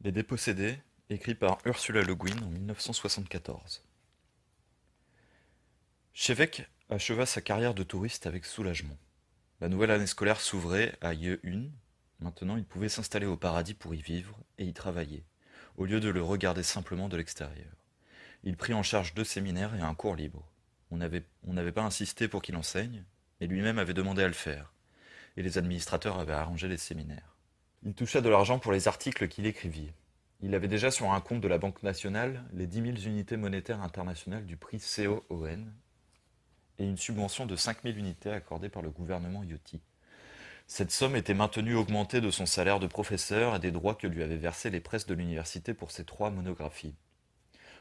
Les Dépossédés, écrit par Ursula Le Guin en 1974. Chévec acheva sa carrière de touriste avec soulagement. La nouvelle année scolaire s'ouvrait à Yeun. Maintenant, il pouvait s'installer au paradis pour y vivre et y travailler, au lieu de le regarder simplement de l'extérieur. Il prit en charge deux séminaires et un cours libre. On n'avait pas insisté pour qu'il enseigne, mais lui-même avait demandé à le faire, et les administrateurs avaient arrangé les séminaires. Il toucha de l'argent pour les articles qu'il écrivit. Il avait déjà sur un compte de la Banque nationale les 10 000 unités monétaires internationales du prix COON et une subvention de 5 000 unités accordée par le gouvernement Yoti. Cette somme était maintenue augmentée de son salaire de professeur et des droits que lui avaient versés les presses de l'université pour ses trois monographies.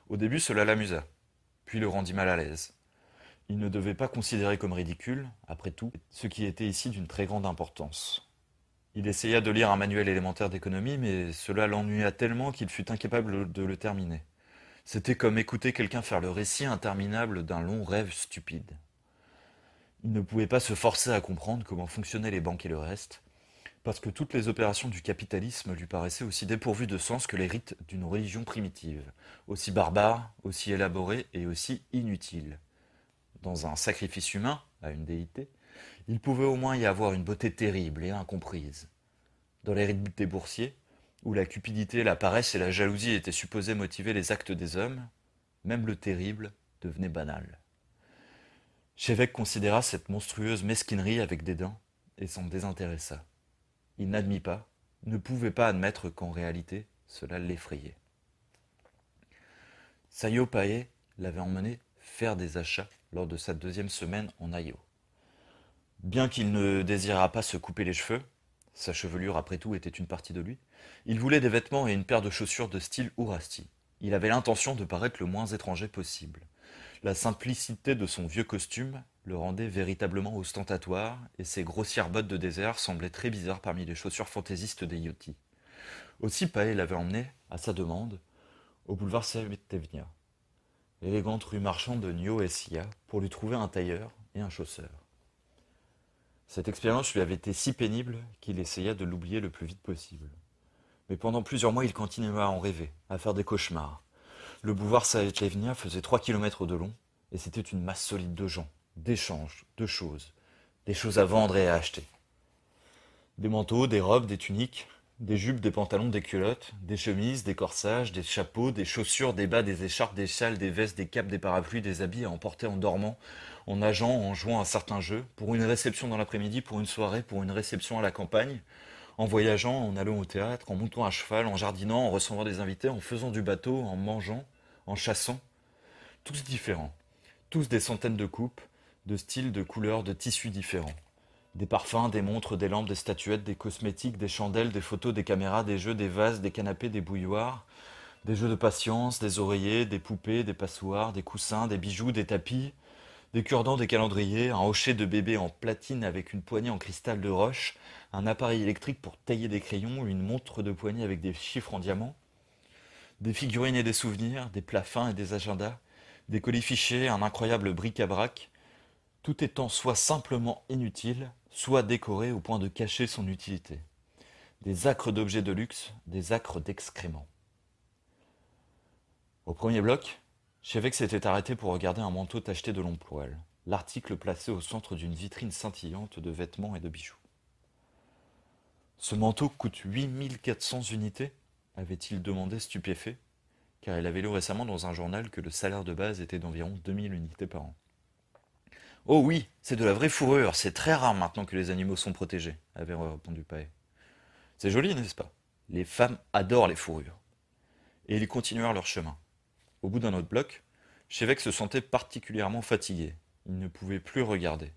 Au début, cela l'amusa, puis le rendit mal à l'aise. Il ne devait pas considérer comme ridicule, après tout, ce qui était ici d'une très grande importance. Il essaya de lire un manuel élémentaire d'économie, mais cela l'ennuya tellement qu'il fut incapable de le terminer. C'était comme écouter quelqu'un faire le récit interminable d'un long rêve stupide. Il ne pouvait pas se forcer à comprendre comment fonctionnaient les banques et le reste, parce que toutes les opérations du capitalisme lui paraissaient aussi dépourvues de sens que les rites d'une religion primitive, aussi barbares, aussi élaborés et aussi inutiles. Dans un sacrifice humain à une déité, il pouvait au moins y avoir une beauté terrible et incomprise. Dans les des boursiers, où la cupidité, la paresse et la jalousie étaient supposées motiver les actes des hommes, même le terrible devenait banal. Chévec considéra cette monstrueuse mesquinerie avec dédain et s'en désintéressa. Il n'admit pas, ne pouvait pas admettre qu'en réalité, cela l'effrayait. Sayo Pae l'avait emmené faire des achats lors de sa deuxième semaine en Ayo. Bien qu'il ne désirât pas se couper les cheveux, sa chevelure après tout était une partie de lui, il voulait des vêtements et une paire de chaussures de style Ourasti. Il avait l'intention de paraître le moins étranger possible. La simplicité de son vieux costume le rendait véritablement ostentatoire, et ses grossières bottes de désert semblaient très bizarres parmi les chaussures fantaisistes des Yoti. Aussi Pae l'avait emmené, à sa demande, au boulevard Savetevnia, l'élégante rue marchande de Nyo pour lui trouver un tailleur et un chausseur. Cette expérience lui avait été si pénible qu'il essaya de l'oublier le plus vite possible. Mais pendant plusieurs mois, il continua à en rêver, à faire des cauchemars. Le boulevard Saetlevnia faisait trois kilomètres de long, et c'était une masse solide de gens, d'échanges, de choses, des choses à vendre et à acheter. Des manteaux, des robes, des tuniques, des jupes, des pantalons, des culottes, des chemises, des corsages, des chapeaux, des chaussures, des bas, des écharpes, des châles, des vestes, des capes, des parapluies, des habits à emporter en dormant, en nageant, en jouant à certains jeux, pour une réception dans l'après-midi, pour une soirée, pour une réception à la campagne, en voyageant, en allant au théâtre, en montant à cheval, en jardinant, en recevant des invités, en faisant du bateau, en mangeant, en chassant. Tous différents, tous des centaines de coupes, de styles, de couleurs, de tissus différents. Des parfums, des montres, des lampes, des statuettes, des cosmétiques, des chandelles, des photos, des caméras, des jeux, des vases, des canapés, des bouilloires, des jeux de patience, des oreillers, des poupées, des passoires, des coussins, des bijoux, des tapis, des cure-dents, des calendriers, un hocher de bébé en platine avec une poignée en cristal de roche, un appareil électrique pour tailler des crayons, une montre de poignée avec des chiffres en diamant, des figurines et des souvenirs, des plats fins et des agendas, des colis fichés, un incroyable bric-à-brac, tout étant soit simplement inutile, soit décoré au point de cacher son utilité. Des acres d'objets de luxe, des acres d'excréments. Au premier bloc, Chevex s'était arrêté pour regarder un manteau tacheté de longs l'article placé au centre d'une vitrine scintillante de vêtements et de bijoux. Ce manteau coûte 8400 unités avait-il demandé stupéfait, car il avait lu récemment dans un journal que le salaire de base était d'environ 2000 unités par an. Oh oui, c'est de la vraie fourrure, c'est très rare maintenant que les animaux sont protégés, avait répondu Pae. C'est joli, n'est-ce pas? Les femmes adorent les fourrures. Et ils continuèrent leur chemin. Au bout d'un autre bloc, Chévec se sentait particulièrement fatigué. Il ne pouvait plus regarder.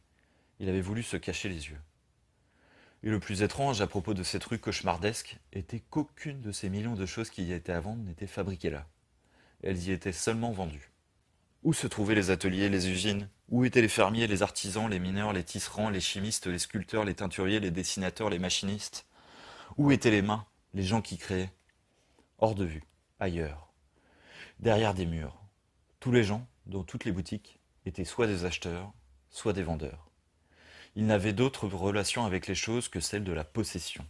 Il avait voulu se cacher les yeux. Et le plus étrange à propos de cette rue cauchemardesque était qu'aucune de ces millions de choses qui y étaient à vendre n'était fabriquée là. Elles y étaient seulement vendues. Où se trouvaient les ateliers, les usines? Où étaient les fermiers, les artisans, les mineurs, les tisserands, les chimistes, les sculpteurs, les teinturiers, les dessinateurs, les machinistes? Où étaient les mains, les gens qui créaient? Hors de vue, ailleurs derrière des murs. Tous les gens, dans toutes les boutiques, étaient soit des acheteurs, soit des vendeurs. Ils n'avaient d'autre relation avec les choses que celle de la possession.